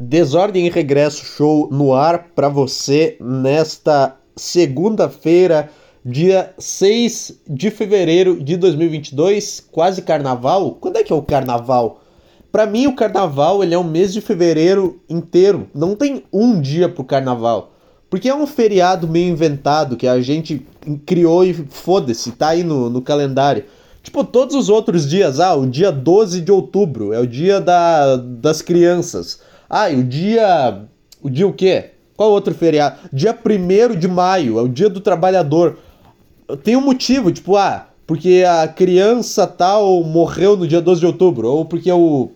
Desordem e Regresso Show no ar para você nesta segunda-feira, dia 6 de fevereiro de 2022, quase carnaval. Quando é que é o carnaval? Para mim o carnaval ele é um mês de fevereiro inteiro, não tem um dia pro carnaval. Porque é um feriado meio inventado que a gente criou e foda-se, tá aí no, no calendário. Tipo, todos os outros dias, ah, o dia 12 de outubro é o dia da, das crianças. Ah, e o dia. O dia o quê? Qual outro feriado? Dia 1 de maio, é o dia do trabalhador. Tem um motivo, tipo, ah, porque a criança tal morreu no dia 12 de outubro, ou porque o,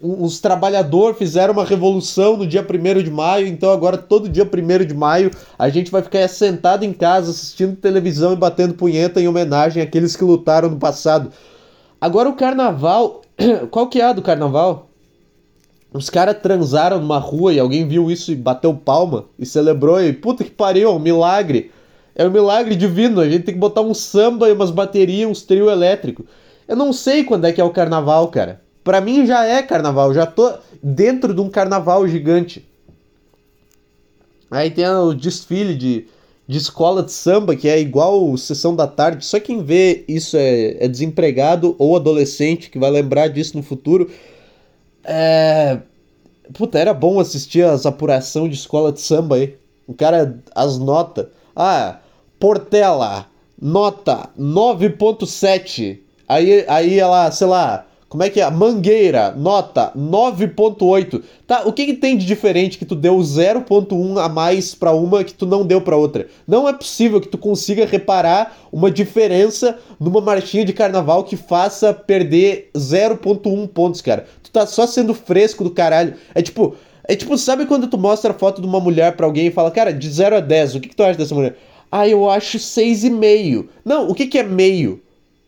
os trabalhadores fizeram uma revolução no dia 1 de maio, então agora todo dia 1 de maio a gente vai ficar sentado em casa assistindo televisão e batendo punheta em homenagem àqueles que lutaram no passado. Agora o carnaval, qual que é a do carnaval? Os caras transaram numa rua e alguém viu isso e bateu palma e celebrou e puta que pariu, é um milagre. É um milagre divino, a gente tem que botar um samba e umas baterias, uns trio elétrico. Eu não sei quando é que é o carnaval, cara. Pra mim já é carnaval, já tô dentro de um carnaval gigante. Aí tem o desfile de, de escola de samba, que é igual sessão da tarde. Só quem vê isso é, é desempregado ou adolescente que vai lembrar disso no futuro. É. Puta, era bom assistir as apuração de escola de samba aí. O cara, as notas. Ah, Portela, nota 9.7. Aí, aí ela, sei lá, como é que é? Mangueira, nota 9.8. Tá, o que, que tem de diferente que tu deu 0.1 a mais para uma que tu não deu para outra? Não é possível que tu consiga reparar uma diferença numa marchinha de carnaval que faça perder 0.1 pontos, cara. Tu tá só sendo fresco do caralho. É tipo, é tipo, sabe quando tu mostra a foto de uma mulher para alguém e fala, cara, de 0 a 10, o que, que tu acha dessa mulher? Ah, eu acho 6,5. Não, o que, que é meio?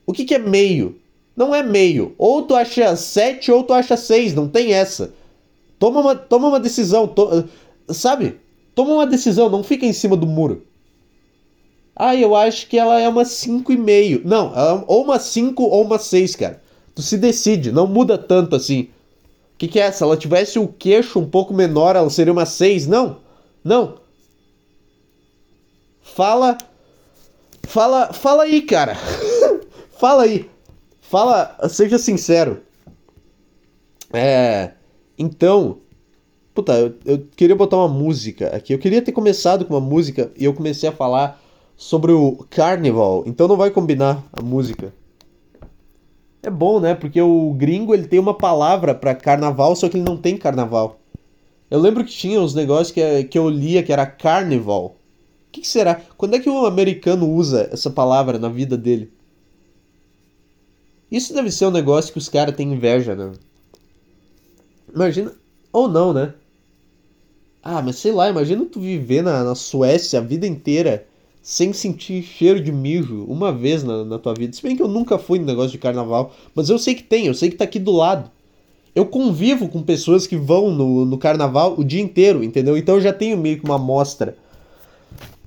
O que, que é meio? Não é meio. Ou tu acha 7 ou tu acha 6. Não tem essa. Toma uma, toma uma decisão. To, sabe? Toma uma decisão. Não fica em cima do muro. Ah, eu acho que ela é uma 5,5. Não, é ou uma 5 ou uma 6, cara. Tu se decide. Não muda tanto assim. O que, que é? Se ela tivesse o queixo um pouco menor, ela seria uma 6? Não. Não. Fala. Fala. Fala aí, cara. fala aí. Fala, seja sincero. É. Então. Puta, eu, eu, queria botar uma música aqui. Eu queria ter começado com uma música e eu comecei a falar sobre o Carnival. Então não vai combinar a música. É bom, né? Porque o gringo ele tem uma palavra para carnaval, só que ele não tem carnaval. Eu lembro que tinha uns negócios que, que eu lia que era carnival. O que, que será? Quando é que um americano usa essa palavra na vida dele? Isso deve ser um negócio que os caras têm inveja, né? Imagina. Ou não, né? Ah, mas sei lá, imagina tu viver na, na Suécia a vida inteira sem sentir cheiro de mijo uma vez na, na tua vida. Se bem que eu nunca fui no negócio de carnaval, mas eu sei que tem, eu sei que tá aqui do lado. Eu convivo com pessoas que vão no, no carnaval o dia inteiro, entendeu? Então eu já tenho meio que uma amostra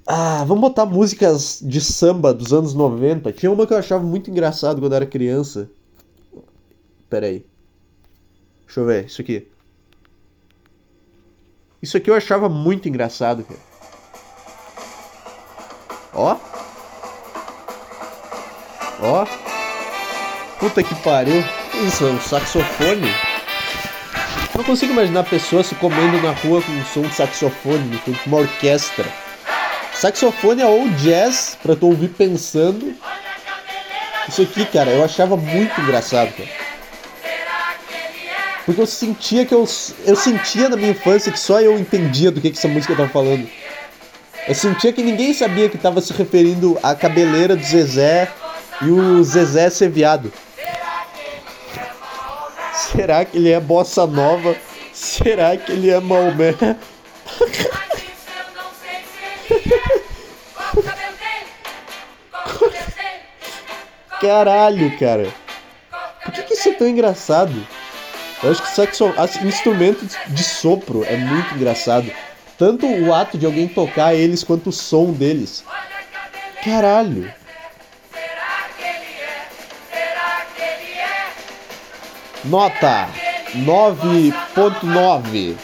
ah, vamos botar músicas de samba dos anos 90. Tinha uma que eu achava muito engraçado quando era criança. Pera aí. Deixa eu ver, isso aqui. Isso aqui eu achava muito engraçado, cara. Ó. Ó. Puta que pariu. Isso, é um saxofone. Não consigo imaginar pessoas se comendo na rua com um som de saxofone, com uma orquestra. Saxofone é ou jazz, pra tu ouvir pensando. Isso aqui, cara, eu achava muito engraçado, cara. Porque eu sentia que eu. Eu sentia na minha infância que só eu entendia do que, que essa música tava falando. Eu sentia que ninguém sabia que tava se referindo à cabeleira do Zezé e o Zezé ser viado. Será que ele é bossa nova? Será que ele é Maomé? Caralho, cara. Por que, que isso é tão engraçado? Eu acho que saxo... instrumento de sopro é muito engraçado. Tanto o ato de alguém tocar eles quanto o som deles. Caralho. Nota 9.9.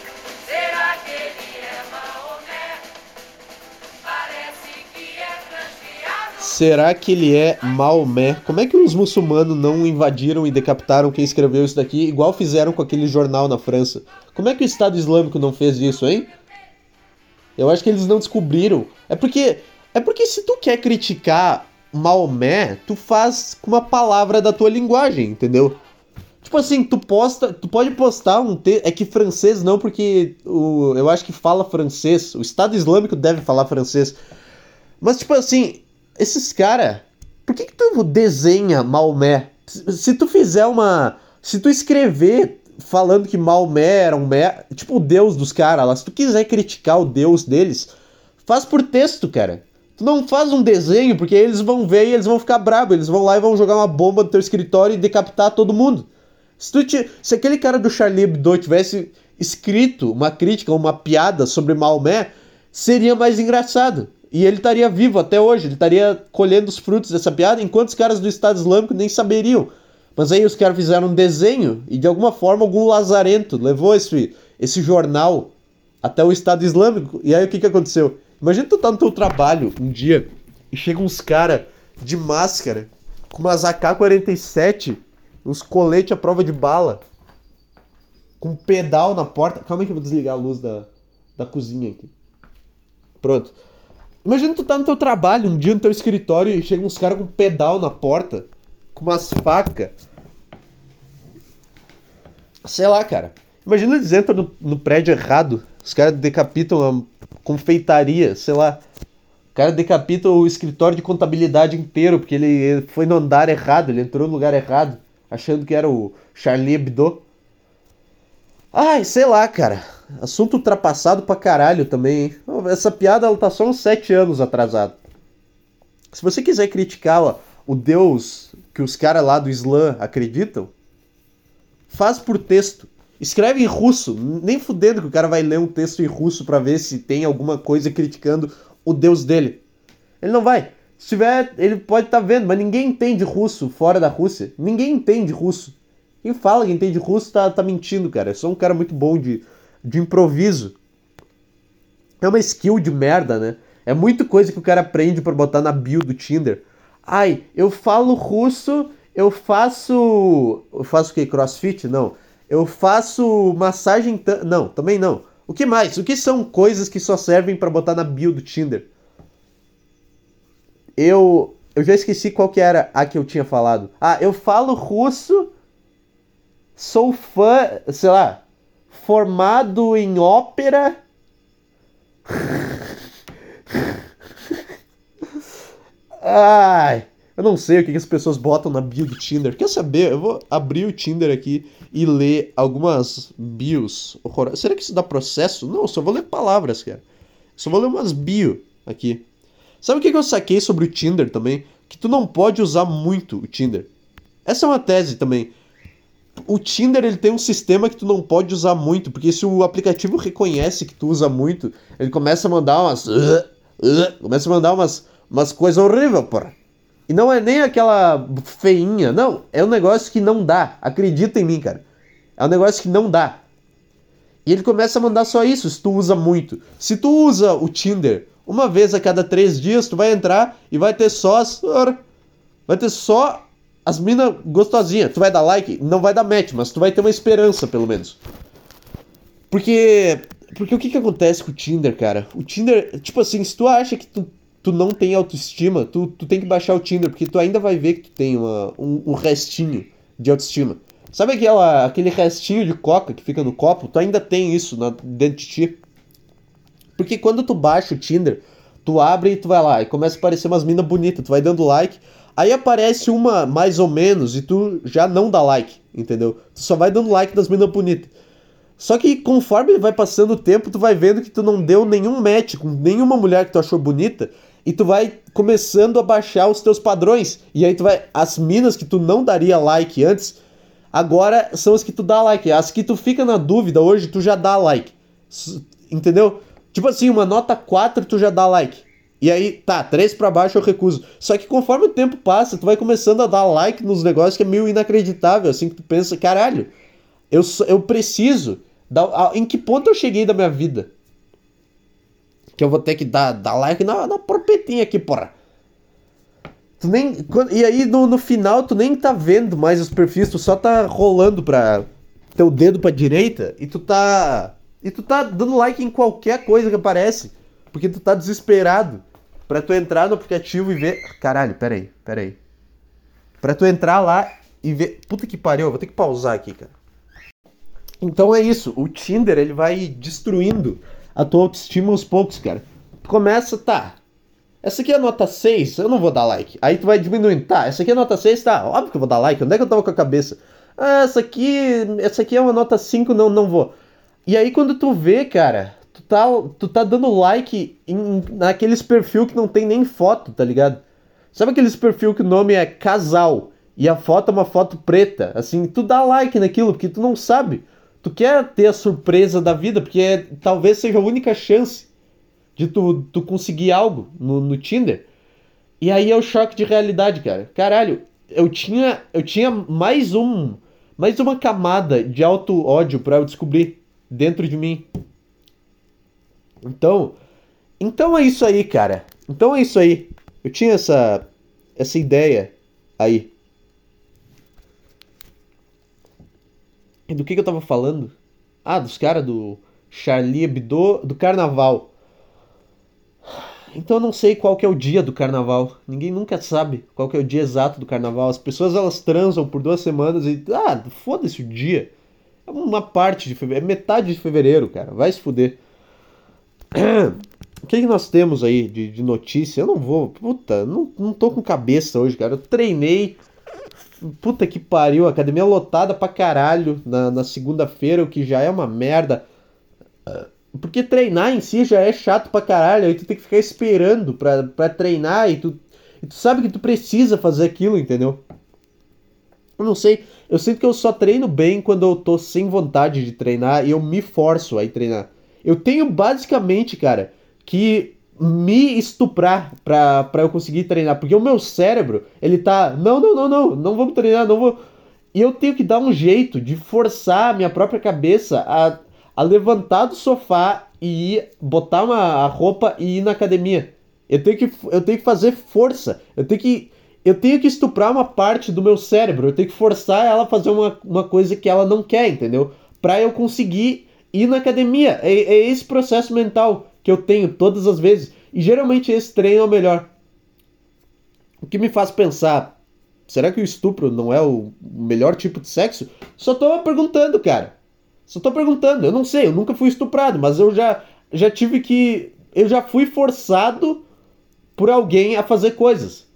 Será que ele é Maomé? Como é que os muçulmanos não invadiram e decapitaram quem escreveu isso daqui, igual fizeram com aquele jornal na França? Como é que o Estado Islâmico não fez isso, hein? Eu acho que eles não descobriram. É porque é porque se tu quer criticar Maomé, tu faz com uma palavra da tua linguagem, entendeu? Tipo assim, tu posta, tu pode postar um texto, é que francês não, porque o, eu acho que fala francês, o Estado Islâmico deve falar francês. Mas tipo assim, esses cara, por que que tu desenha Maomé? Se tu fizer uma, se tu escrever falando que Maomé era um mé, tipo o deus dos caras lá, se tu quiser criticar o deus deles, faz por texto, cara. Tu não faz um desenho, porque eles vão ver e eles vão ficar bravos. Eles vão lá e vão jogar uma bomba no teu escritório e decapitar todo mundo. Se, tu se aquele cara do Charlie Hebdo tivesse escrito uma crítica, uma piada sobre Maomé, seria mais engraçado. E ele estaria vivo até hoje, ele estaria colhendo os frutos dessa piada, enquanto os caras do Estado Islâmico nem saberiam. Mas aí os caras fizeram um desenho e de alguma forma algum lazarento levou esse, esse jornal até o Estado Islâmico. E aí o que, que aconteceu? Imagina tu tá no teu trabalho um dia e chega uns cara de máscara com umas AK-47, uns coletes à prova de bala, com um pedal na porta. Calma aí que eu vou desligar a luz da, da cozinha aqui. Pronto. Imagina tu tá no teu trabalho, um dia no teu escritório e chega uns caras com um pedal na porta, com umas facas. Sei lá, cara. Imagina eles entram no, no prédio errado, os caras decapitam a confeitaria, sei lá. O cara decapita o escritório de contabilidade inteiro, porque ele foi no andar errado, ele entrou no lugar errado, achando que era o Charlie Hebdo. Ai, sei lá, cara. Assunto ultrapassado pra caralho também, hein? Essa piada ela tá só uns 7 anos atrasada. Se você quiser criticar ó, o Deus que os caras lá do Islã acreditam, faz por texto. Escreve em russo, nem fudendo que o cara vai ler um texto em russo para ver se tem alguma coisa criticando o deus dele. Ele não vai. Se tiver, ele pode estar tá vendo, mas ninguém entende russo fora da Rússia. Ninguém entende russo. Quem fala que entende russo tá, tá mentindo, cara. É só um cara muito bom de, de improviso. É uma skill de merda, né? É muita coisa que o cara aprende para botar na bio do Tinder. Ai, eu falo russo, eu faço. Eu faço o que? Crossfit? Não. Eu faço massagem. Não, também não. O que mais? O que são coisas que só servem para botar na bio do Tinder? Eu. Eu já esqueci qual que era a que eu tinha falado. Ah, eu falo russo. Sou fã, sei lá, formado em ópera. Ai, eu não sei o que, as pessoas botam na bio do Tinder. Quer saber? Eu vou abrir o Tinder aqui e ler algumas bios. Será que isso dá processo? Não, só vou ler palavras, cara. só vou ler umas bio aqui. Sabe o que, que eu saquei sobre o Tinder também? Que tu não pode usar muito o Tinder. Essa é uma tese também. O Tinder ele tem um sistema que tu não pode usar muito, porque se o aplicativo reconhece que tu usa muito, ele começa a mandar umas. Uh, uh, começa a mandar umas, umas coisas horríveis, porra. E não é nem aquela feinha, não. É um negócio que não dá. Acredita em mim, cara. É um negócio que não dá. E ele começa a mandar só isso, se tu usa muito. Se tu usa o Tinder uma vez a cada três dias, tu vai entrar e vai ter só. Vai ter só as minas gostosinhas. Tu vai dar like? Não vai dar match, mas tu vai ter uma esperança, pelo menos. Porque. Porque o que que acontece com o Tinder, cara? O Tinder, tipo assim, se tu acha que tu tu não tem autoestima, tu, tu tem que baixar o Tinder, porque tu ainda vai ver que tu tem uma, um, um restinho de autoestima. Sabe aquela, aquele restinho de coca que fica no copo? Tu ainda tem isso na, dentro de ti. Porque quando tu baixa o Tinder, tu abre e tu vai lá e começa a aparecer umas minas bonitas, tu vai dando like, aí aparece uma mais ou menos e tu já não dá like, entendeu? Tu só vai dando like das minas bonitas. Só que conforme vai passando o tempo, tu vai vendo que tu não deu nenhum match com nenhuma mulher que tu achou bonita e tu vai começando a baixar os teus padrões. E aí tu vai. As minas que tu não daria like antes, agora são as que tu dá like. As que tu fica na dúvida hoje, tu já dá like. Entendeu? Tipo assim, uma nota 4 tu já dá like. E aí, tá, 3 para baixo eu recuso. Só que conforme o tempo passa, tu vai começando a dar like nos negócios que é meio inacreditável, assim, que tu pensa, caralho, eu, eu preciso. Em que ponto eu cheguei da minha vida? que eu vou ter que dar, dar like na, na porpetinha aqui, porra. Tu nem. E aí no, no final tu nem tá vendo mais os perfis, tu só tá rolando pra teu dedo pra direita e tu tá. E tu tá dando like em qualquer coisa que aparece. Porque tu tá desesperado pra tu entrar no aplicativo e ver. Caralho, peraí, peraí. Pra tu entrar lá e ver. Puta que pariu, vou ter que pausar aqui, cara. Então é isso, o Tinder ele vai destruindo a tua autoestima aos poucos, cara. Tu começa, tá, essa aqui é nota 6, eu não vou dar like. Aí tu vai diminuindo. Tá, essa aqui é nota 6, tá, óbvio que eu vou dar like. Onde é que eu tava com a cabeça? Ah, essa aqui, essa aqui é uma nota 5, não, não vou. E aí quando tu vê, cara, tá, tu tá dando like em, naqueles perfil que não tem nem foto, tá ligado? Sabe aqueles perfil que o nome é casal e a foto é uma foto preta? Assim, tu dá like naquilo porque tu não sabe. Tu quer ter a surpresa da vida, porque é, talvez seja a única chance de tu, tu conseguir algo no, no Tinder. E aí é o choque de realidade, cara. Caralho, eu tinha, eu tinha mais um, mais uma camada de auto ódio para eu descobrir dentro de mim. Então, então é isso aí, cara. Então é isso aí. Eu tinha essa essa ideia aí. E do que, que eu tava falando? Ah, dos caras do Charlie Hebdo, do carnaval. Então eu não sei qual que é o dia do carnaval. Ninguém nunca sabe qual que é o dia exato do carnaval. As pessoas elas transam por duas semanas e. Ah, foda-se o dia. É uma parte de fevereiro. É metade de fevereiro, cara. Vai se fuder. O que, que nós temos aí de, de notícia? Eu não vou. Puta, não, não tô com cabeça hoje, cara. Eu treinei. Puta que pariu. Academia lotada pra caralho na, na segunda-feira, o que já é uma merda. Porque treinar em si já é chato pra caralho, aí tu tem que ficar esperando pra, pra treinar e tu, e tu sabe que tu precisa fazer aquilo, entendeu? Eu não sei, eu sinto que eu só treino bem quando eu tô sem vontade de treinar e eu me forço a treinar. Eu tenho basicamente, cara, que me estuprar pra, pra eu conseguir treinar, porque o meu cérebro, ele tá, não, não, não, não, não vamos treinar, não vou. E eu tenho que dar um jeito de forçar a minha própria cabeça a a levantar do sofá e ir, botar uma roupa e ir na academia. Eu tenho que, eu tenho que fazer força. Eu tenho que, eu tenho que estuprar uma parte do meu cérebro. Eu tenho que forçar ela a fazer uma, uma coisa que ela não quer, entendeu? Pra eu conseguir ir na academia. É, é esse processo mental que eu tenho todas as vezes. E geralmente esse treino é o melhor. O que me faz pensar, será que o estupro não é o melhor tipo de sexo? Só tô perguntando, cara. Só tô perguntando, eu não sei, eu nunca fui estuprado, mas eu já, já tive que. Eu já fui forçado por alguém a fazer coisas.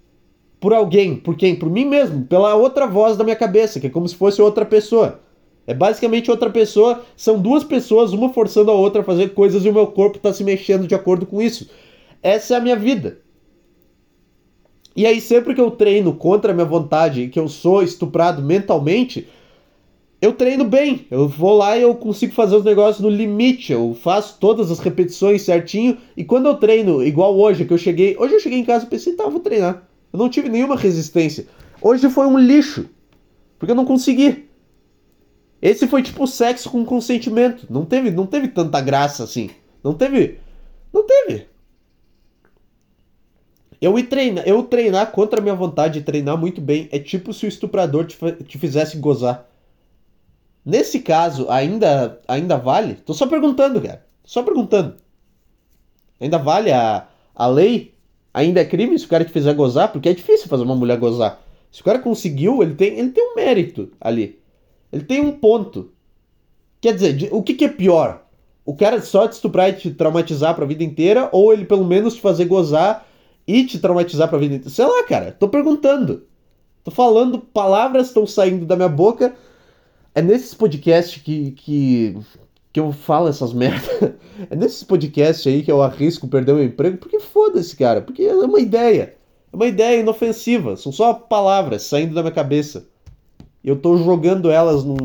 Por alguém, por quem? Por mim mesmo, pela outra voz da minha cabeça, que é como se fosse outra pessoa. É basicamente outra pessoa, são duas pessoas, uma forçando a outra a fazer coisas e o meu corpo está se mexendo de acordo com isso. Essa é a minha vida. E aí, sempre que eu treino contra a minha vontade e que eu sou estuprado mentalmente, eu treino bem. Eu vou lá e eu consigo fazer os negócios no limite. Eu faço todas as repetições certinho. E quando eu treino, igual hoje, que eu cheguei. Hoje eu cheguei em casa e pensei, tá, vou treinar. Eu não tive nenhuma resistência. Hoje foi um lixo. Porque eu não consegui. Esse foi tipo sexo com consentimento. Não teve, não teve tanta graça assim. Não teve. Não teve. Eu treinar, eu treinar contra a minha vontade de treinar muito bem é tipo se o estuprador te, te fizesse gozar. Nesse caso, ainda, ainda vale? Tô só perguntando, cara. Só perguntando. Ainda vale a, a lei? Ainda é crime se o cara te fizer gozar? Porque é difícil fazer uma mulher gozar. Se o cara conseguiu, ele tem, ele tem um mérito ali. Ele tem um ponto. Quer dizer, o que, que é pior? O cara só te estuprar e te traumatizar pra vida inteira? Ou ele pelo menos te fazer gozar e te traumatizar pra vida inteira? Sei lá, cara. Tô perguntando. Tô falando, palavras estão saindo da minha boca é nesses podcasts que, que, que eu falo essas merdas. É nesses podcasts aí que eu arrisco perder o emprego. Porque foda-se, cara. Porque é uma ideia. É uma ideia inofensiva. São só palavras saindo da minha cabeça. Eu tô jogando elas num,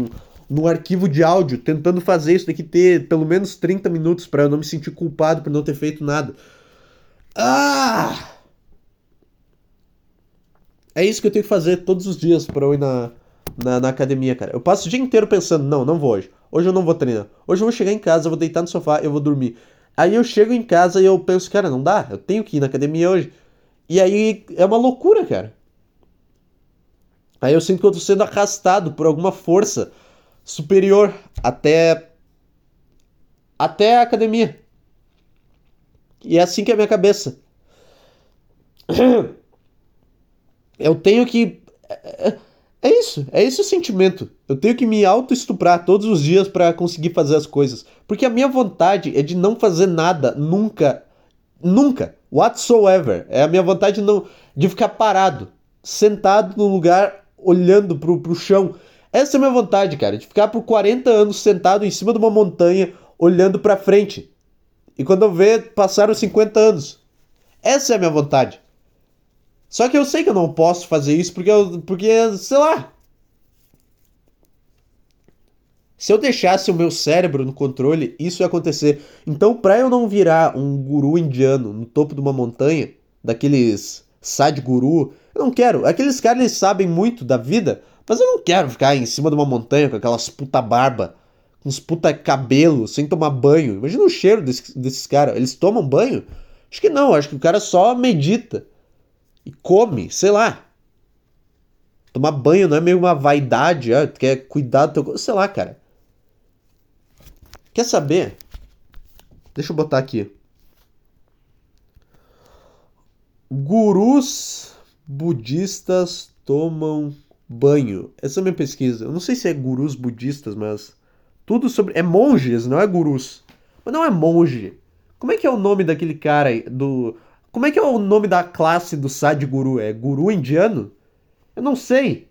num arquivo de áudio, tentando fazer isso daqui ter pelo menos 30 minutos para eu não me sentir culpado por não ter feito nada. Ah! É isso que eu tenho que fazer todos os dias para eu ir na, na, na, academia, cara. Eu passo o dia inteiro pensando, não, não vou hoje. Hoje eu não vou treinar. Hoje eu vou chegar em casa, eu vou deitar no sofá, eu vou dormir. Aí eu chego em casa e eu penso, cara, não dá, eu tenho que ir na academia hoje. E aí é uma loucura, cara. Aí eu sinto que eu tô sendo arrastado por alguma força superior até até a academia. E é assim que é a minha cabeça. Eu tenho que é, é, é isso, é esse o sentimento. Eu tenho que me auto-estuprar todos os dias para conseguir fazer as coisas. Porque a minha vontade é de não fazer nada, nunca. Nunca. Whatsoever. É a minha vontade de, não, de ficar parado, sentado no lugar, olhando pro, pro chão. Essa é a minha vontade, cara, de ficar por 40 anos sentado em cima de uma montanha, olhando para frente. E quando eu ver, passaram 50 anos. Essa é a minha vontade. Só que eu sei que eu não posso fazer isso porque eu, porque sei lá. Se eu deixasse o meu cérebro no controle, isso ia acontecer. Então, para eu não virar um guru indiano no topo de uma montanha, daqueles Sadhguru, eu não quero. Aqueles caras eles sabem muito da vida, mas eu não quero ficar em cima de uma montanha com aquelas puta barba, com uns puta cabelo, sem tomar banho. Imagina o cheiro desse, desses caras. Eles tomam banho? Acho que não, acho que o cara só medita e come, sei lá. Tomar banho não é meio uma vaidade, ah, quer cuidar do teu. Sei lá, cara. Quer saber? Deixa eu botar aqui. Gurus budistas tomam banho. Essa é a minha pesquisa. Eu não sei se é gurus budistas, mas tudo sobre é monges, não é gurus. Mas não é monge. Como é que é o nome daquele cara do Como é que é o nome da classe do Sadhguru? É guru indiano? Eu não sei.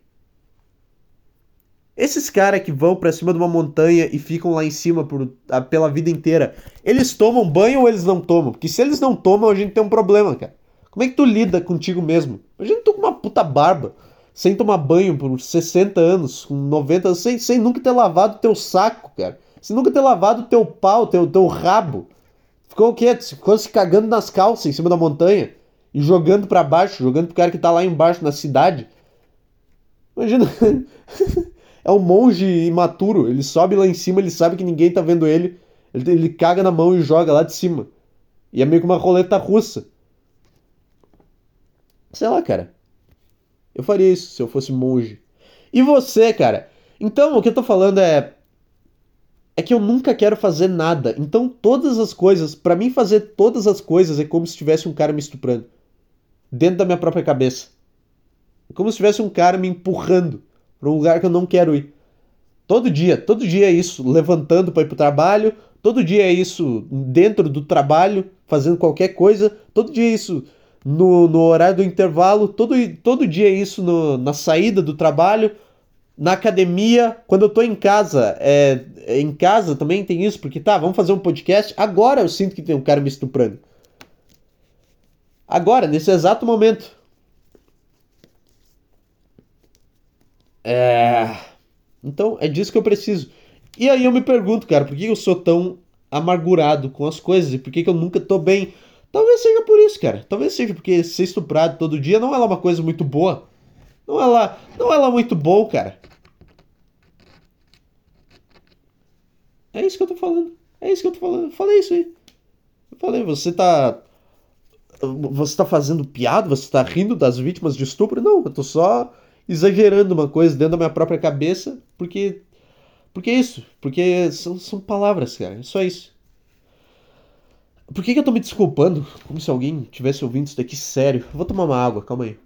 Esses caras que vão para cima de uma montanha e ficam lá em cima por, a, pela vida inteira, eles tomam banho ou eles não tomam? Porque se eles não tomam, a gente tem um problema, cara. Como é que tu lida contigo mesmo? Imagina tu com uma puta barba, sem tomar banho por 60 anos, com 90 sem, sem nunca ter lavado teu saco, cara. Sem nunca ter lavado teu pau, teu, teu rabo. Ficou o quê? Ficou se cagando nas calças em cima da montanha e jogando para baixo, jogando pro cara que tá lá embaixo na cidade. Imagina. é um monge imaturo. Ele sobe lá em cima, ele sabe que ninguém tá vendo ele. Ele, ele caga na mão e joga lá de cima. E é meio que uma roleta russa. Sei lá, cara. Eu faria isso se eu fosse monge. E você, cara? Então, o que eu tô falando é. É que eu nunca quero fazer nada. Então, todas as coisas. para mim, fazer todas as coisas é como se tivesse um cara me estuprando. Dentro da minha própria cabeça. É como se tivesse um cara me empurrando para um lugar que eu não quero ir. Todo dia, todo dia é isso, levantando para ir pro trabalho, todo dia é isso dentro do trabalho, fazendo qualquer coisa, todo dia é isso no, no horário do intervalo, todo, todo dia é isso no, na saída do trabalho, na academia, quando eu tô em casa, é, é, em casa também tem isso, porque tá, vamos fazer um podcast, agora eu sinto que tem um cara me estuprando. Agora, nesse exato momento. É. Então, é disso que eu preciso. E aí eu me pergunto, cara, por que eu sou tão amargurado com as coisas e por que eu nunca tô bem? Talvez seja por isso, cara. Talvez seja porque ser estuprado todo dia não é uma coisa muito boa. Não é lá, não é lá muito bom, cara. É isso que eu tô falando. É isso que eu tô falando. Eu falei isso aí. Eu falei, você tá. Você tá fazendo piada? Você tá rindo das vítimas de estupro? Não, eu tô só exagerando uma coisa dentro da minha própria cabeça, porque. Porque é isso. Porque são, são palavras, cara. É só isso. Por que, que eu tô me desculpando? Como se alguém tivesse ouvindo isso daqui sério. Vou tomar uma água, calma aí.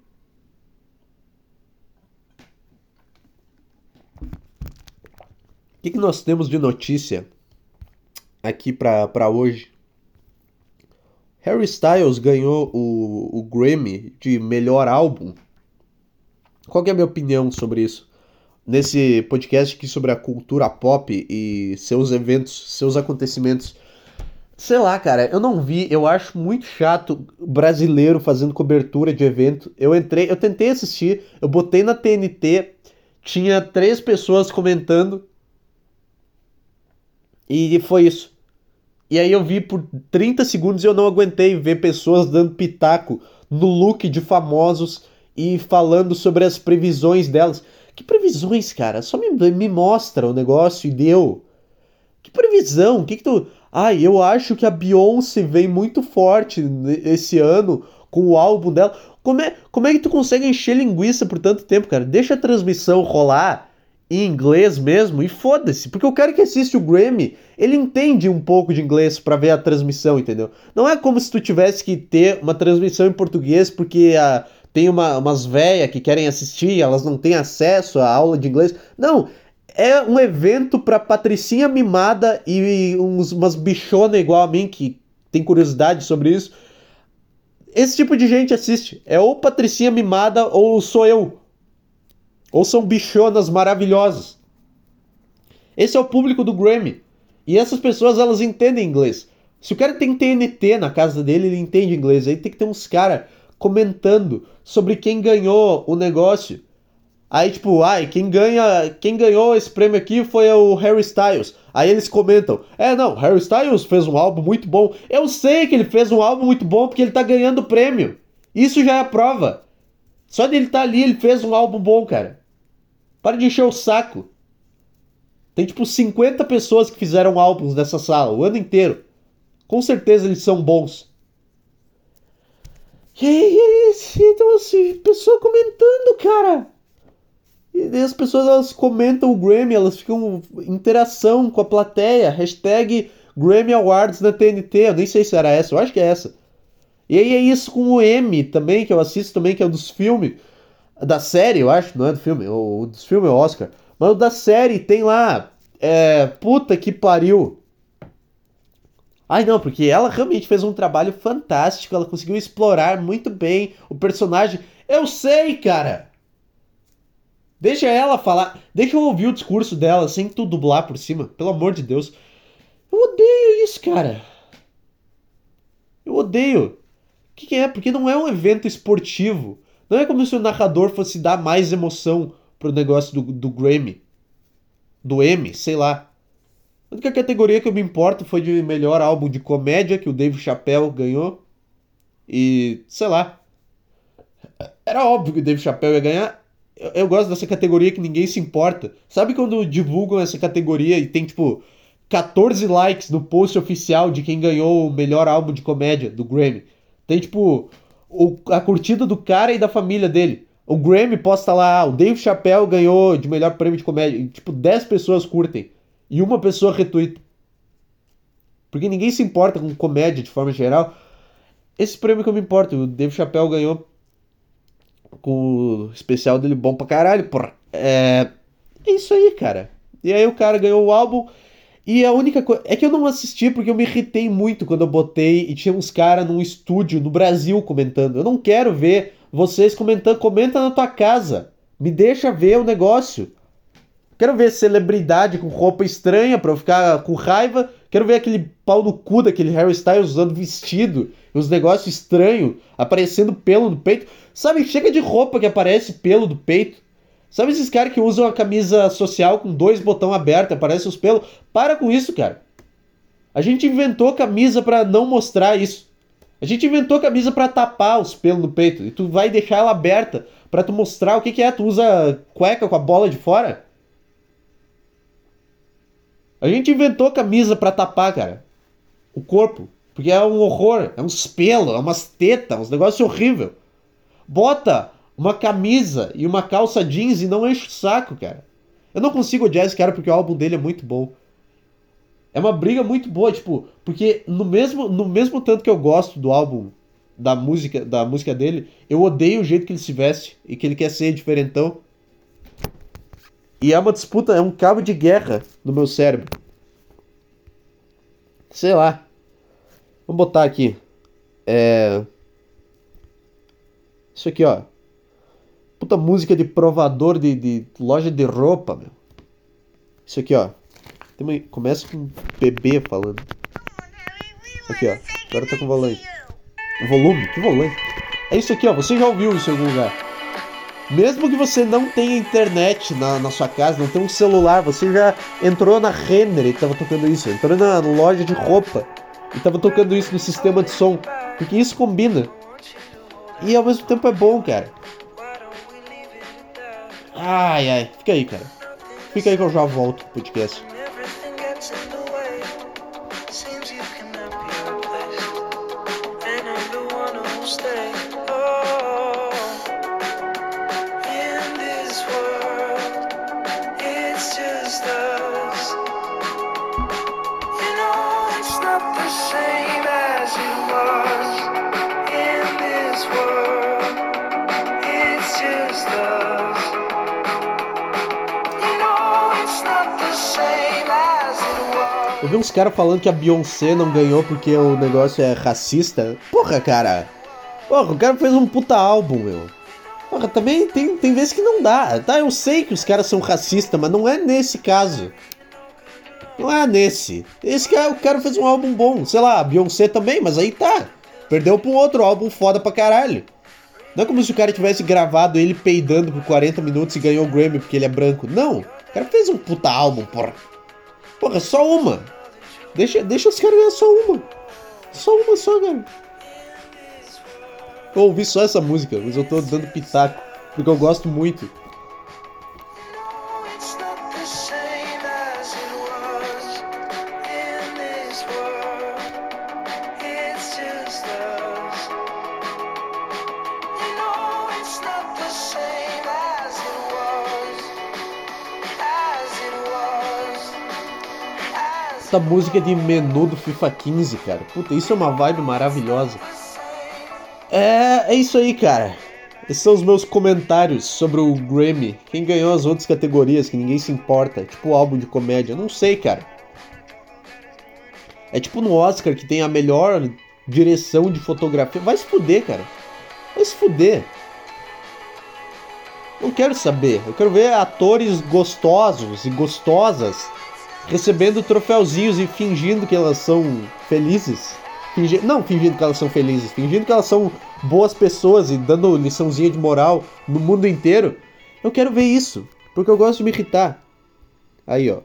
O que, que nós temos de notícia aqui pra, hoje? Harry Styles ganhou o, o Grammy de melhor álbum qual é a minha opinião sobre isso? Nesse podcast aqui sobre a cultura pop e seus eventos, seus acontecimentos. Sei lá, cara, eu não vi, eu acho muito chato brasileiro fazendo cobertura de evento. Eu entrei, eu tentei assistir, eu botei na TNT, tinha três pessoas comentando e foi isso. E aí eu vi por 30 segundos e eu não aguentei ver pessoas dando pitaco no look de famosos e falando sobre as previsões delas. Que previsões, cara? Só me, me mostra o negócio e deu. Que previsão? O que, que tu. Ai, eu acho que a Beyoncé vem muito forte esse ano com o álbum dela. Como é, como é que tu consegue encher linguiça por tanto tempo, cara? Deixa a transmissão rolar em inglês mesmo e foda-se, porque o cara que assiste o Grammy, ele entende um pouco de inglês para ver a transmissão, entendeu? Não é como se tu tivesse que ter uma transmissão em português porque a, ah, tem uma, umas véias que querem assistir, elas não têm acesso à aula de inglês. Não, é um evento pra patricinha mimada e uns, umas bichonas igual a mim que tem curiosidade sobre isso. Esse tipo de gente assiste. É ou patricinha mimada ou sou eu. Ou são bichonas maravilhosas. Esse é o público do Grammy. E essas pessoas, elas entendem inglês. Se o cara tem TNT na casa dele, ele entende inglês. Aí tem que ter uns caras comentando sobre quem ganhou o negócio. Aí, tipo, ai, quem ganha, quem ganhou esse prêmio aqui foi o Harry Styles. Aí eles comentam: "É, não, Harry Styles fez um álbum muito bom. Eu sei que ele fez um álbum muito bom porque ele tá ganhando prêmio. Isso já é a prova. Só dele tá ali, ele fez um álbum bom, cara. Para de encher o saco. Tem tipo 50 pessoas que fizeram álbuns nessa sala o ano inteiro. Com certeza eles são bons. E aí, então assim, pessoa comentando, cara. E as pessoas elas comentam o Grammy, elas ficam em interação com a plateia. Hashtag Grammy Awards na TNT. Eu nem sei se era essa, eu acho que é essa. E aí é isso com o M também, que eu assisto também, que é o dos filmes. Da série, eu acho, não é do filme. O, dos filmes é o Oscar. Mas o da série tem lá. É. Puta que pariu. Ai não, porque ela realmente fez um trabalho fantástico. Ela conseguiu explorar muito bem o personagem. Eu sei, cara! Deixa ela falar. Deixa eu ouvir o discurso dela sem tu dublar por cima. Pelo amor de Deus. Eu odeio isso, cara. Eu odeio. O que, que, é? Porque não é um evento esportivo. Não é como se o narrador fosse dar mais emoção pro negócio do, do Grammy. Do M, sei lá. A única categoria que eu me importo foi de melhor álbum de comédia que o Dave Chappelle ganhou. E, sei lá. Era óbvio que o Dave Chappelle ia ganhar eu, eu gosto dessa categoria que ninguém se importa. Sabe quando divulgam essa categoria e tem, tipo, 14 likes no post oficial de quem ganhou o melhor álbum de comédia do Grammy? Tem, tipo, o, a curtida do cara e da família dele. O Grammy posta lá, ah, o Dave Chappelle ganhou de melhor prêmio de comédia. E, tipo, 10 pessoas curtem. E uma pessoa retweeta. Porque ninguém se importa com comédia de forma geral. Esse prêmio que eu me importo, o Dave Chappelle ganhou com o especial dele bom pra caralho, porra. É, é isso aí, cara. E aí o cara ganhou o álbum. E a única coisa. É que eu não assisti porque eu me irritei muito quando eu botei e tinha uns caras num estúdio no Brasil comentando. Eu não quero ver vocês comentando. Comenta na tua casa. Me deixa ver o negócio. Quero ver celebridade com roupa estranha pra eu ficar com raiva. Quero ver aquele pau no cu daquele Harry Styles usando vestido. Uns negócios estranhos, aparecendo pelo no peito. Sabe, chega de roupa que aparece pelo do peito. Sabe esses caras que usam a camisa social com dois botões abertos, aparecem os pelos? Para com isso, cara. A gente inventou camisa para não mostrar isso. A gente inventou camisa para tapar os pelos no peito. E tu vai deixar ela aberta para tu mostrar o que, que é. Tu usa cueca com a bola de fora? A gente inventou camisa para tapar, cara. O corpo. Porque é um horror. É uns pelos, é umas tetas, uns negócios horríveis. Bota uma camisa e uma calça jeans e não enche o saco, cara. Eu não consigo odiar esse cara porque o álbum dele é muito bom. É uma briga muito boa, tipo, porque no mesmo, no mesmo tanto que eu gosto do álbum, da música, da música dele, eu odeio o jeito que ele se veste e que ele quer ser diferentão. E é uma disputa, é um cabo de guerra no meu cérebro. Sei lá. Vamos botar aqui. É. Isso aqui, ó. Puta música de provador de, de loja de roupa, meu. Isso aqui, ó. Uma... Começa com um bebê falando. Aqui, ó. Agora tá com volume. Volume? Que volume? É isso aqui, ó. Você já ouviu isso em algum lugar. Mesmo que você não tenha internet na, na sua casa, não tenha um celular, você já entrou na Renner e tava tocando isso. Entrou na loja de roupa e tava tocando isso no sistema de som. Porque isso combina. E ao mesmo tempo é bom, cara. Ai, ai. Fica aí, cara. Fica aí que eu já volto pro podcast. Caras falando que a Beyoncé não ganhou porque o negócio é racista. Porra, cara. Porra, o cara fez um puta álbum, meu. Porra, também tem, tem vezes que não dá. Tá, eu sei que os caras são racistas, mas não é nesse caso. Não é nesse. Esse cara, o cara fez um álbum bom. Sei lá, a Beyoncé também, mas aí tá. Perdeu pra um outro álbum foda pra caralho. Não é como se o cara tivesse gravado ele peidando por 40 minutos e ganhou o Grammy porque ele é branco. Não. O cara fez um puta álbum, porra. Porra, só uma. Deixa, deixa os caras ganhar só uma. Só uma só, cara. Eu ouvi só essa música, mas eu tô dando pitaco. Porque eu gosto muito. Essa música é de menu do FIFA 15, cara. Puta, isso é uma vibe maravilhosa. É, é isso aí, cara. Esses são os meus comentários sobre o Grammy. Quem ganhou as outras categorias que ninguém se importa. Tipo o álbum de comédia. Não sei, cara. É tipo no Oscar que tem a melhor direção de fotografia. Vai se fuder, cara. Vai se fuder. Não quero saber. Eu quero ver atores gostosos e gostosas recebendo troféuzinhos e fingindo que elas são felizes. Fingi... Não fingindo que elas são felizes, fingindo que elas são boas pessoas e dando liçãozinha de moral no mundo inteiro. Eu quero ver isso, porque eu gosto de me irritar. Aí, ó.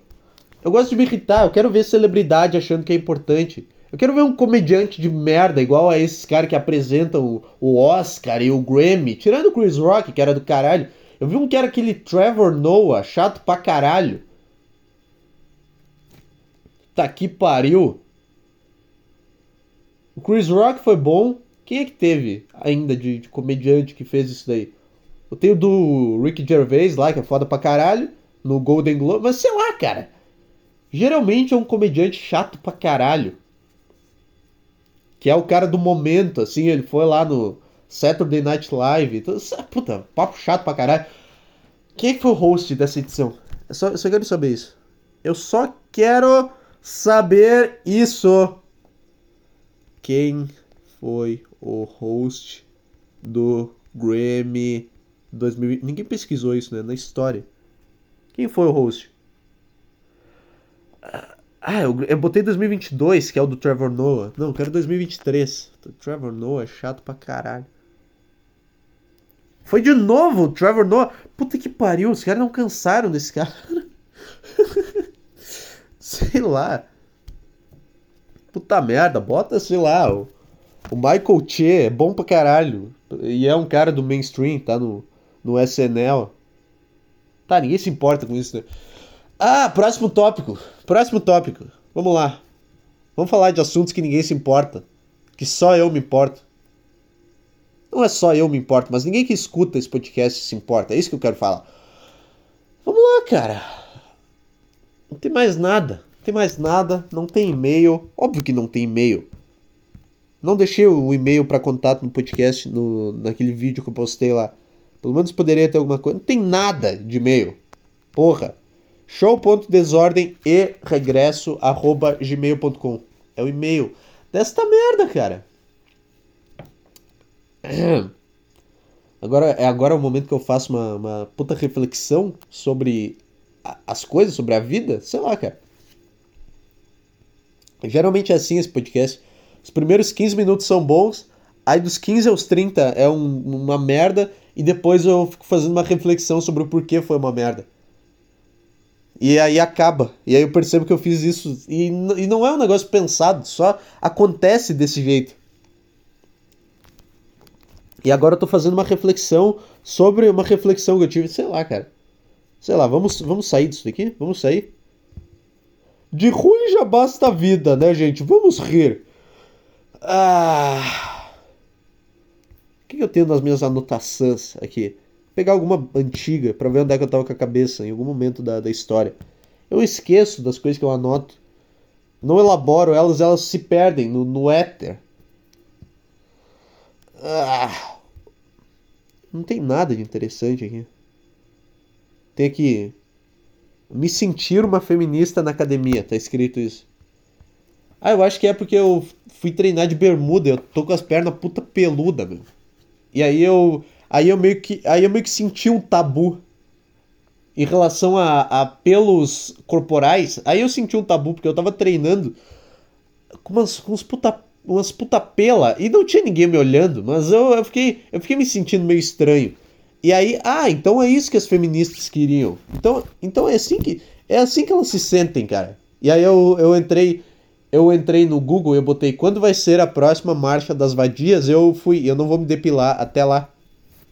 Eu gosto de me irritar, eu quero ver celebridade achando que é importante. Eu quero ver um comediante de merda igual a esses caras que apresentam o, Oscar e o Grammy, tirando o Chris Rock, que era do caralho. Eu vi um que era aquele Trevor Noah, chato pra caralho. Tá que pariu. O Chris Rock foi bom. Quem é que teve ainda de, de comediante que fez isso daí? Eu tenho do Ricky Gervais lá, que é foda pra caralho, no Golden Globe, mas sei lá, cara. Geralmente é um comediante chato pra caralho. Que é o cara do momento, assim, ele foi lá no Saturday Night Live. Então, puta, papo chato pra caralho. Quem é que foi o host dessa edição? Eu só, eu só quero saber isso. Eu só quero saber isso. Quem foi o host do Grammy 2020? Ninguém pesquisou isso, né? Na história. Quem foi o host? Ah, eu, eu botei 2022, que é o do Trevor Noah. Não, eu quero 2023. O Trevor Noah é chato pra caralho. Foi de novo o Trevor Noah. Puta que pariu, os caras não cansaram desse cara. sei lá. Puta merda, bota, sei lá, o, o Michael Che é bom pra caralho. E é um cara do mainstream, tá no, no SNL. Tá, ninguém se importa com isso, né? Ah, próximo tópico. Próximo tópico. Vamos lá. Vamos falar de assuntos que ninguém se importa. Que só eu me importo. Não é só eu me importo, mas ninguém que escuta esse podcast se importa. É isso que eu quero falar. Vamos lá, cara. Não tem mais nada. Não tem mais nada. Não tem e-mail. Óbvio que não tem e-mail. Não deixei o e-mail para contato no podcast, no, naquele vídeo que eu postei lá. Pelo menos poderia ter alguma coisa. Não tem nada de e-mail. Porra. Show.desordem e regresso arroba gmail.com. É o e-mail desta merda, cara. Agora é agora o momento que eu faço uma, uma puta reflexão sobre as coisas, sobre a vida. Sei lá, cara. Geralmente é assim esse podcast. Os primeiros 15 minutos são bons, aí dos 15 aos 30 é um- uma merda, e depois eu fico fazendo uma reflexão sobre o porquê foi uma merda. E aí acaba. E aí eu percebo que eu fiz isso. E, e não é um negócio pensado, só acontece desse jeito. E agora eu tô fazendo uma reflexão sobre uma reflexão que eu tive, sei lá, cara. Sei lá, vamos, vamos sair disso daqui? Vamos sair? De ruim já basta a vida, né, gente? Vamos rir. Ah. O que eu tenho nas minhas anotações aqui? Pegar alguma antiga pra ver onde é que eu tava com a cabeça em algum momento da, da história. Eu esqueço das coisas que eu anoto. não elaboro elas, elas se perdem no, no éter. Ah, não tem nada de interessante aqui. Tem aqui. Me sentir uma feminista na academia, tá escrito isso. Ah, eu acho que é porque eu fui treinar de bermuda, eu tô com as pernas puta peluda, meu. E aí eu. Aí eu meio que. Aí eu meio que senti um tabu. Em relação a, a pelos corporais, aí eu senti um tabu, porque eu tava treinando com umas, com uns puta, umas puta pela e não tinha ninguém me olhando, mas eu, eu, fiquei, eu fiquei me sentindo meio estranho. E aí, ah, então é isso que as feministas queriam. Então, então é assim que é assim que elas se sentem, cara. E aí eu, eu entrei eu entrei no Google, eu botei quando vai ser a próxima marcha das vadias. Eu fui, eu não vou me depilar até lá.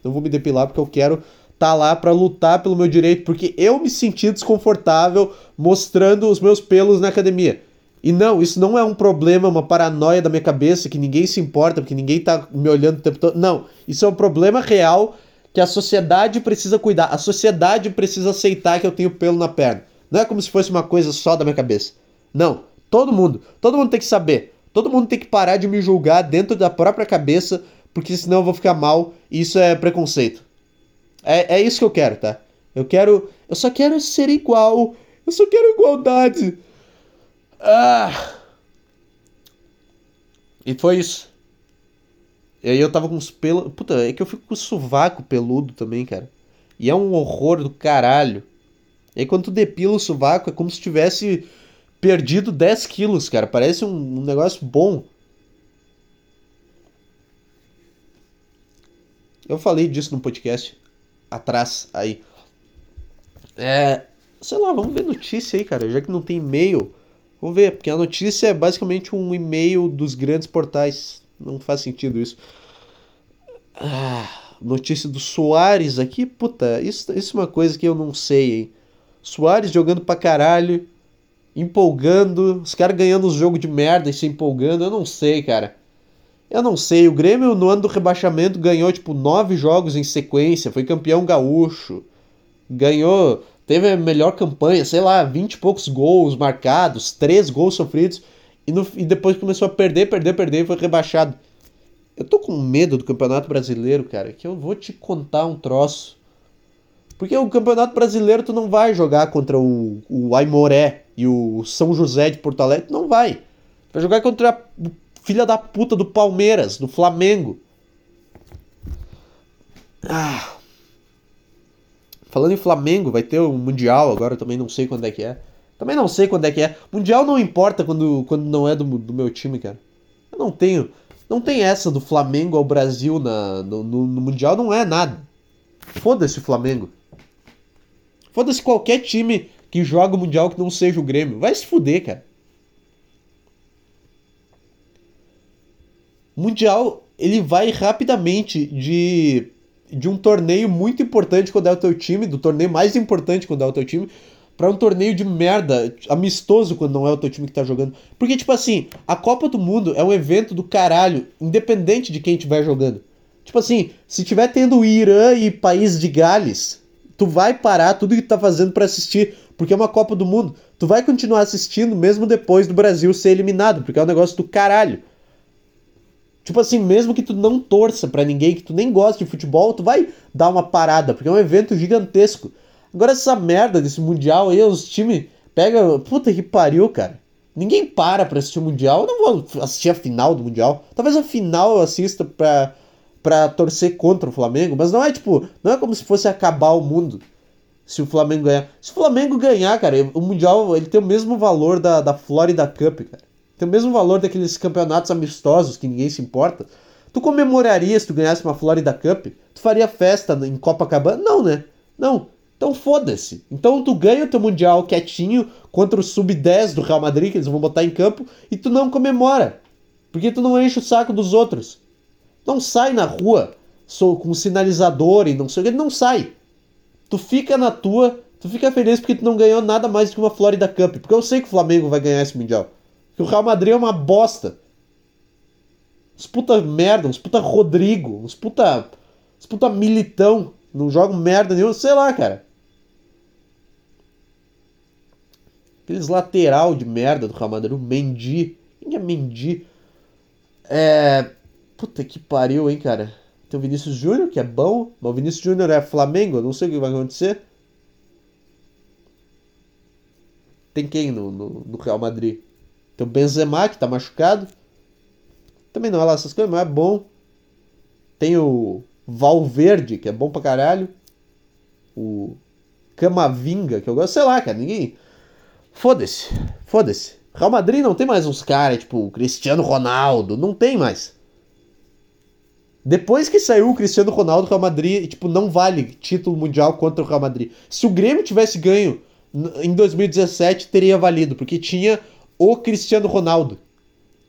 Não vou me depilar porque eu quero tá lá para lutar pelo meu direito, porque eu me senti desconfortável mostrando os meus pelos na academia. E não, isso não é um problema, uma paranoia da minha cabeça que ninguém se importa, porque ninguém tá me olhando o tempo todo. Não, isso é um problema real que a sociedade precisa cuidar. A sociedade precisa aceitar que eu tenho pelo na perna. Não é como se fosse uma coisa só da minha cabeça. Não, todo mundo, todo mundo tem que saber. Todo mundo tem que parar de me julgar dentro da própria cabeça, porque senão eu vou ficar mal e isso é preconceito. É, é isso que eu quero, tá? Eu quero. Eu só quero ser igual. Eu só quero igualdade. Ah! E foi isso. E aí eu tava com os pelos. Puta, é que eu fico com o sovaco peludo também, cara. E é um horror do caralho. E aí quando tu depila o sovaco, é como se tivesse perdido 10 quilos, cara. Parece um, um negócio bom. Eu falei disso no podcast atrás aí. É. Sei lá, vamos ver notícia aí, cara. Já que não tem e-mail. Vamos ver, porque a notícia é basicamente um e-mail dos grandes portais. Não faz sentido isso. Ah, notícia do Soares aqui, puta, isso, isso é uma coisa que eu não sei, hein? Soares jogando pra caralho, empolgando, os caras ganhando os jogos de merda e se empolgando, eu não sei, cara. Eu não sei, o Grêmio no ano do rebaixamento ganhou tipo nove jogos em sequência, foi campeão gaúcho, ganhou, teve a melhor campanha, sei lá, vinte e poucos gols marcados, três gols sofridos, e, no, e depois começou a perder, perder, perder e foi rebaixado. Eu tô com medo do Campeonato Brasileiro, cara, que eu vou te contar um troço. Porque o Campeonato Brasileiro tu não vai jogar contra o, o Aimoré e o São José de Porto Alegre, tu não vai. Vai jogar contra o filha da puta do Palmeiras, do Flamengo. Ah. Falando em Flamengo, vai ter o um Mundial agora, também não sei quando é que é. Também não sei quando é que é. Mundial não importa quando, quando não é do, do meu time, cara. Eu não tenho. Não tem essa do Flamengo ao Brasil na, no, no, no Mundial, não é nada. Foda-se o Flamengo. Foda-se qualquer time que joga o Mundial que não seja o Grêmio. Vai se fuder, cara. Mundial, ele vai rapidamente de, de um torneio muito importante quando é o teu time, do torneio mais importante quando é o teu time, para um torneio de merda, amistoso quando não é o teu time que tá jogando. Porque, tipo assim, a Copa do Mundo é um evento do caralho, independente de quem estiver jogando. Tipo assim, se tiver tendo Irã e País de Gales, tu vai parar tudo que tu tá fazendo para assistir, porque é uma Copa do Mundo. Tu vai continuar assistindo mesmo depois do Brasil ser eliminado, porque é um negócio do caralho. Tipo assim, mesmo que tu não torça para ninguém, que tu nem gosta de futebol, tu vai dar uma parada, porque é um evento gigantesco. Agora essa merda desse Mundial aí, os times pega, puta que pariu, cara. Ninguém para pra assistir o Mundial. Eu não vou assistir a final do Mundial. Talvez a final eu assista pra, pra torcer contra o Flamengo, mas não é tipo, não é como se fosse acabar o mundo se o Flamengo ganhar. Se o Flamengo ganhar, cara, o Mundial ele tem o mesmo valor da, da Florida Cup, cara tem o mesmo valor daqueles campeonatos amistosos que ninguém se importa. Tu comemoraria se tu ganhasse uma Florida Cup? Tu faria festa em Copacabana? Não, né? Não. Então foda-se. Então tu ganha o teu Mundial quietinho contra o Sub-10 do Real Madrid, que eles vão botar em campo, e tu não comemora. Porque tu não enche o saco dos outros. Não sai na rua sou com sinalizador e não sei o que, não sai. Tu fica na tua, tu fica feliz porque tu não ganhou nada mais do que uma Florida Cup. Porque eu sei que o Flamengo vai ganhar esse Mundial. Que o Real Madrid é uma bosta. Uns puta merda, uns puta Rodrigo, uns puta. Uns puta militão. Não jogam merda nenhuma, sei lá, cara. Aqueles lateral de merda do Real Madrid, o Mendy. Quem é Mendy? É. Puta que pariu, hein, cara. Tem o Vinícius Júnior, que é bom, mas o Vinícius Júnior é Flamengo, não sei o que vai acontecer. Tem quem no, no, no Real Madrid? Tem o Benzema, que tá machucado. Também não é lá essas coisas, mas é bom. Tem o Valverde, que é bom pra caralho. O Camavinga, que eu gosto, sei lá, cara, ninguém. Foda-se, foda-se. Real Madrid não tem mais uns caras, tipo, Cristiano Ronaldo, não tem mais. Depois que saiu o Cristiano Ronaldo, o Real Madrid, tipo, não vale título mundial contra o Real Madrid. Se o Grêmio tivesse ganho em 2017, teria valido, porque tinha o Cristiano Ronaldo.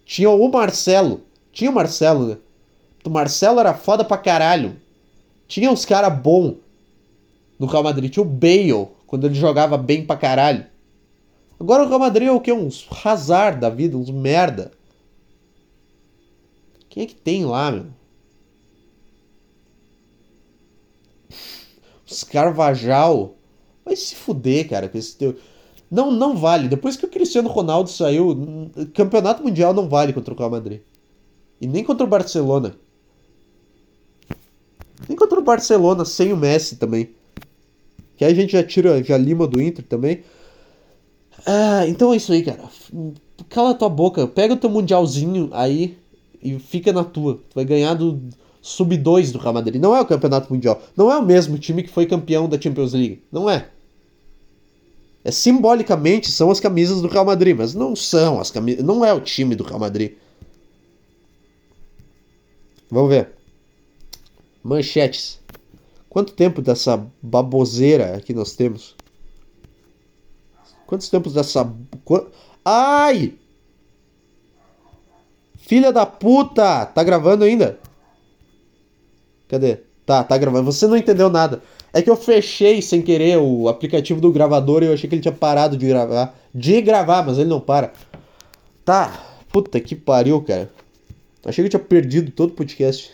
Tinha o Marcelo. Tinha o Marcelo, né? O Marcelo era foda pra caralho. Tinha uns caras bons no Real Madrid. Tinha o Bale, quando ele jogava bem pra caralho. Agora o Real Madrid é o quê? Uns Hazard da vida, uns merda. Quem é que tem lá, meu? Os Carvajal. Vai se fuder, cara, com esse teu. Não, não vale. Depois que o Cristiano Ronaldo saiu, n- campeonato mundial não vale contra o Real Madrid. E nem contra o Barcelona. Nem contra o Barcelona sem o Messi também. Que aí a gente já tira, já lima do Inter também. Ah, então é isso aí, cara. Cala tua boca, pega o teu mundialzinho aí e fica na tua. Tu vai ganhar do sub-2 do Real Madrid. Não é o campeonato mundial. Não é o mesmo time que foi campeão da Champions League. Não é. É simbolicamente são as camisas do Real Madrid, mas não são as camisas. Não é o time do Real Madrid. Vamos ver. Manchetes. Quanto tempo dessa baboseira aqui nós temos? Quantos tempos dessa. Ai! Filha da puta! Tá gravando ainda? Cadê? Tá, tá gravando. Você não entendeu nada. É que eu fechei sem querer o aplicativo do gravador e eu achei que ele tinha parado de gravar. De gravar, mas ele não para. Tá. Puta que pariu, cara. Achei que eu tinha perdido todo o podcast.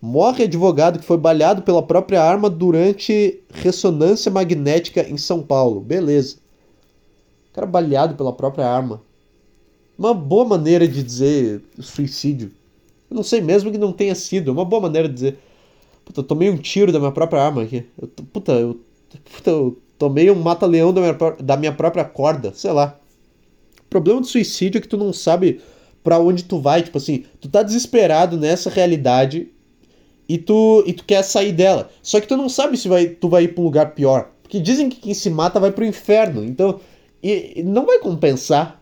Morre advogado que foi baleado pela própria arma durante ressonância magnética em São Paulo. Beleza. Cara baleado pela própria arma. Uma boa maneira de dizer suicídio. Eu não sei mesmo que não tenha sido. É uma boa maneira de dizer. Puta, eu tomei um tiro da minha própria arma aqui. Eu, puta, eu, puta, eu tomei um mata-leão da minha, da minha própria corda. Sei lá. O problema do suicídio é que tu não sabe pra onde tu vai. Tipo assim, tu tá desesperado nessa realidade e tu, e tu quer sair dela. Só que tu não sabe se vai, tu vai ir pra um lugar pior. Porque dizem que quem se mata vai pro inferno. Então, e, e não vai compensar.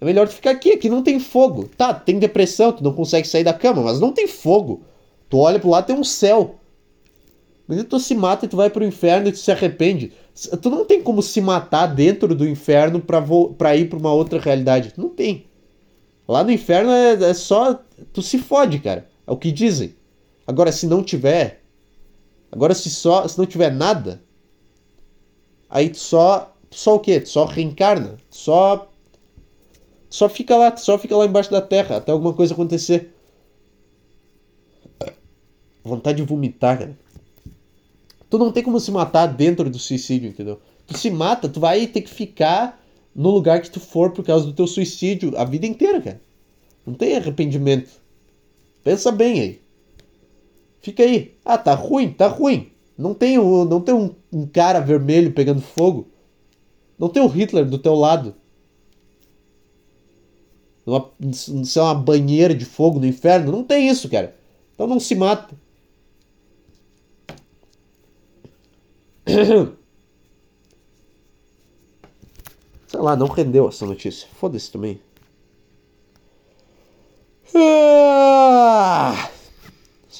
É melhor tu ficar aqui, aqui não tem fogo. Tá, tem depressão, tu não consegue sair da cama, mas não tem fogo. Tu olha pro lado, tem um céu. Mas tu se mata e tu vai pro inferno e tu se arrepende. Tu não tem como se matar dentro do inferno pra, vo- pra ir pra uma outra realidade. Não tem. Lá no inferno é, é só. Tu se fode, cara. É o que dizem. Agora, se não tiver. Agora, se só. Se não tiver nada. Aí só. Só o quê? Só reencarna. Só. Só fica lá, só fica lá embaixo da terra até alguma coisa acontecer. Vontade de vomitar, cara. Tu não tem como se matar dentro do suicídio, entendeu? Tu se mata, tu vai ter que ficar no lugar que tu for por causa do teu suicídio a vida inteira, cara. Não tem arrependimento. Pensa bem aí. Fica aí. Ah, tá ruim, tá ruim. Não tem, o, não tem um, um cara vermelho pegando fogo. Não tem o Hitler do teu lado. Numa, sei lá, uma banheira de fogo no inferno. Não tem isso, cara. Então não se mata. Sei lá, não rendeu essa notícia. Foda-se também. Ah!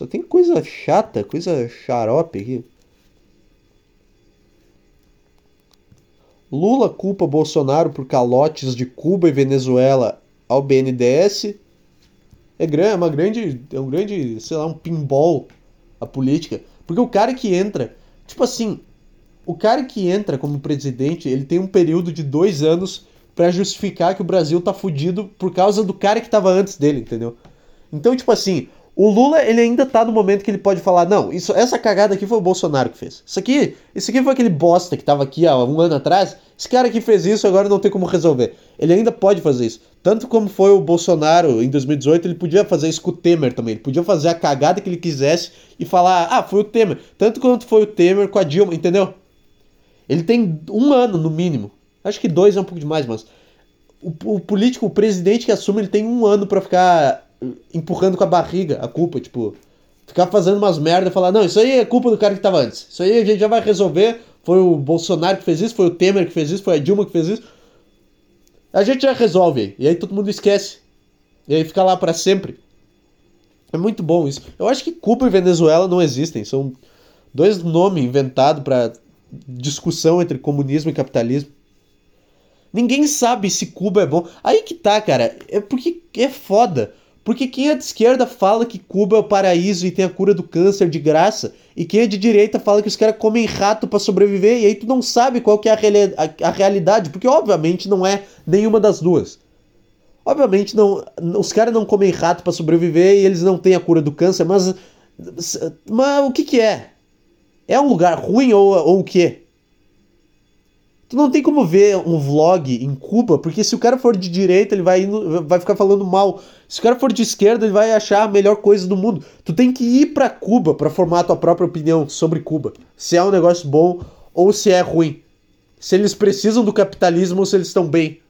Só tem coisa chata, coisa xarope aqui. Lula culpa Bolsonaro por calotes de Cuba e Venezuela ao BNDES. É, é uma grande, é um grande, sei lá, um pinball a política, porque o cara que entra, tipo assim, o cara que entra como presidente, ele tem um período de dois anos pra justificar que o Brasil tá fudido por causa do cara que tava antes dele, entendeu? Então, tipo assim, O Lula, ele ainda tá no momento que ele pode falar, não, isso, essa cagada aqui foi o Bolsonaro que fez. Isso aqui, isso aqui foi aquele bosta que tava aqui há um ano atrás. Esse cara que fez isso agora não tem como resolver. Ele ainda pode fazer isso. Tanto como foi o Bolsonaro em 2018, ele podia fazer isso com o Temer também. Ele podia fazer a cagada que ele quisesse e falar, ah, foi o Temer. Tanto quanto foi o Temer com a Dilma, entendeu? Ele tem um ano no mínimo. Acho que dois é um pouco demais, mas o, o político, o presidente que assume, ele tem um ano para ficar empurrando com a barriga a culpa, tipo, ficar fazendo umas merda e falar, não, isso aí é culpa do cara que tava antes. Isso aí a gente já vai resolver. Foi o Bolsonaro que fez isso, foi o Temer que fez isso, foi a Dilma que fez isso. A gente já resolve. E aí todo mundo esquece. E aí fica lá para sempre. É muito bom isso. Eu acho que Cuba e Venezuela não existem. São dois nomes inventados para discussão entre comunismo e capitalismo. Ninguém sabe se Cuba é bom. Aí que tá, cara. É porque é foda. Porque quem é de esquerda fala que Cuba é o paraíso e tem a cura do câncer de graça, e quem é de direita fala que os caras comem rato para sobreviver, e aí tu não sabe qual que é a, reali a, a, realidade, porque obviamente não é nenhuma das duas. Obviamente não, os caras não comem rato para sobreviver e eles não têm a cura do câncer, mas, mas o que que é? É um lugar ruim ou, ou o quê? Tu não tem como ver um vlog em Cuba, porque se o cara for de direita, ele vai, indo, vai ficar falando mal. Se o cara for de esquerda, ele vai achar a melhor coisa do mundo. Tu tem que ir para Cuba para formar tua própria opinião sobre Cuba. Se é um negócio bom ou se é ruim. Se eles precisam do capitalismo ou se eles estão bem.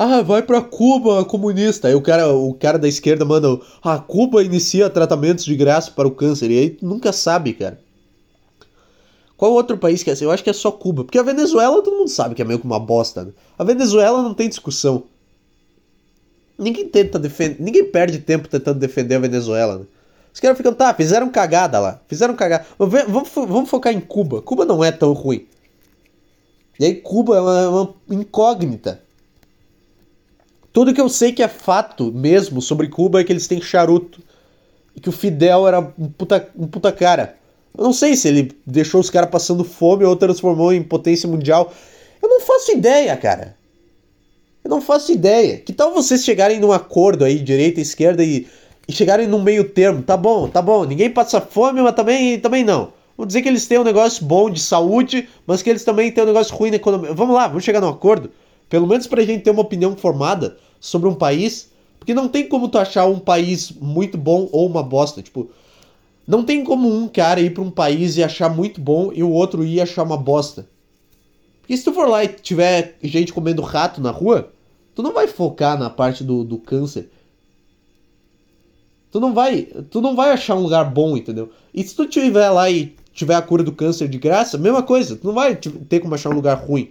Ah, vai pra Cuba, comunista. Aí o cara, o cara da esquerda manda. Ah, Cuba inicia tratamentos de graça para o câncer. E aí tu nunca sabe, cara. Qual outro país que é assim? Eu acho que é só Cuba. Porque a Venezuela todo mundo sabe que é meio que uma bosta. Né? A Venezuela não tem discussão. Ninguém tenta defender. Ninguém perde tempo tentando defender a Venezuela. Né? Os caras ficam, tá, fizeram cagada lá. Fizeram cagada. Vamos, vamos focar em Cuba. Cuba não é tão ruim. E aí Cuba é uma, uma incógnita. Tudo que eu sei que é fato mesmo sobre Cuba é que eles têm charuto. E que o Fidel era um puta, um puta cara. Eu não sei se ele deixou os caras passando fome ou transformou em potência mundial. Eu não faço ideia, cara. Eu não faço ideia. Que tal vocês chegarem num acordo aí, direita e esquerda, e, e chegarem num meio termo? Tá bom, tá bom. Ninguém passa fome, mas também, também não. Vamos dizer que eles têm um negócio bom de saúde, mas que eles também têm um negócio ruim na economia. Vamos lá, vamos chegar num acordo. Pelo menos pra gente ter uma opinião formada sobre um país. Porque não tem como tu achar um país muito bom ou uma bosta. Tipo, não tem como um cara ir pra um país e achar muito bom e o outro ir achar uma bosta. Porque se tu for lá e tiver gente comendo rato na rua, tu não vai focar na parte do, do câncer. Tu não vai, tu não vai achar um lugar bom, entendeu? E se tu tiver lá e tiver a cura do câncer de graça, mesma coisa, tu não vai ter como achar um lugar ruim.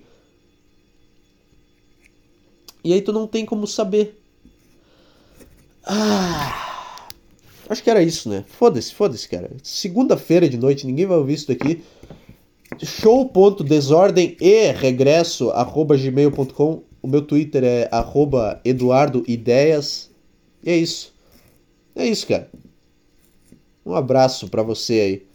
E aí tu não tem como saber. Ah, acho que era isso, né? Foda-se, foda-se, cara. Segunda-feira de noite, ninguém vai ouvir isso daqui. Show.desordem e regresso arroba gmail.com. O meu Twitter é arroba eduardoideias. E é isso. É isso, cara. Um abraço para você aí.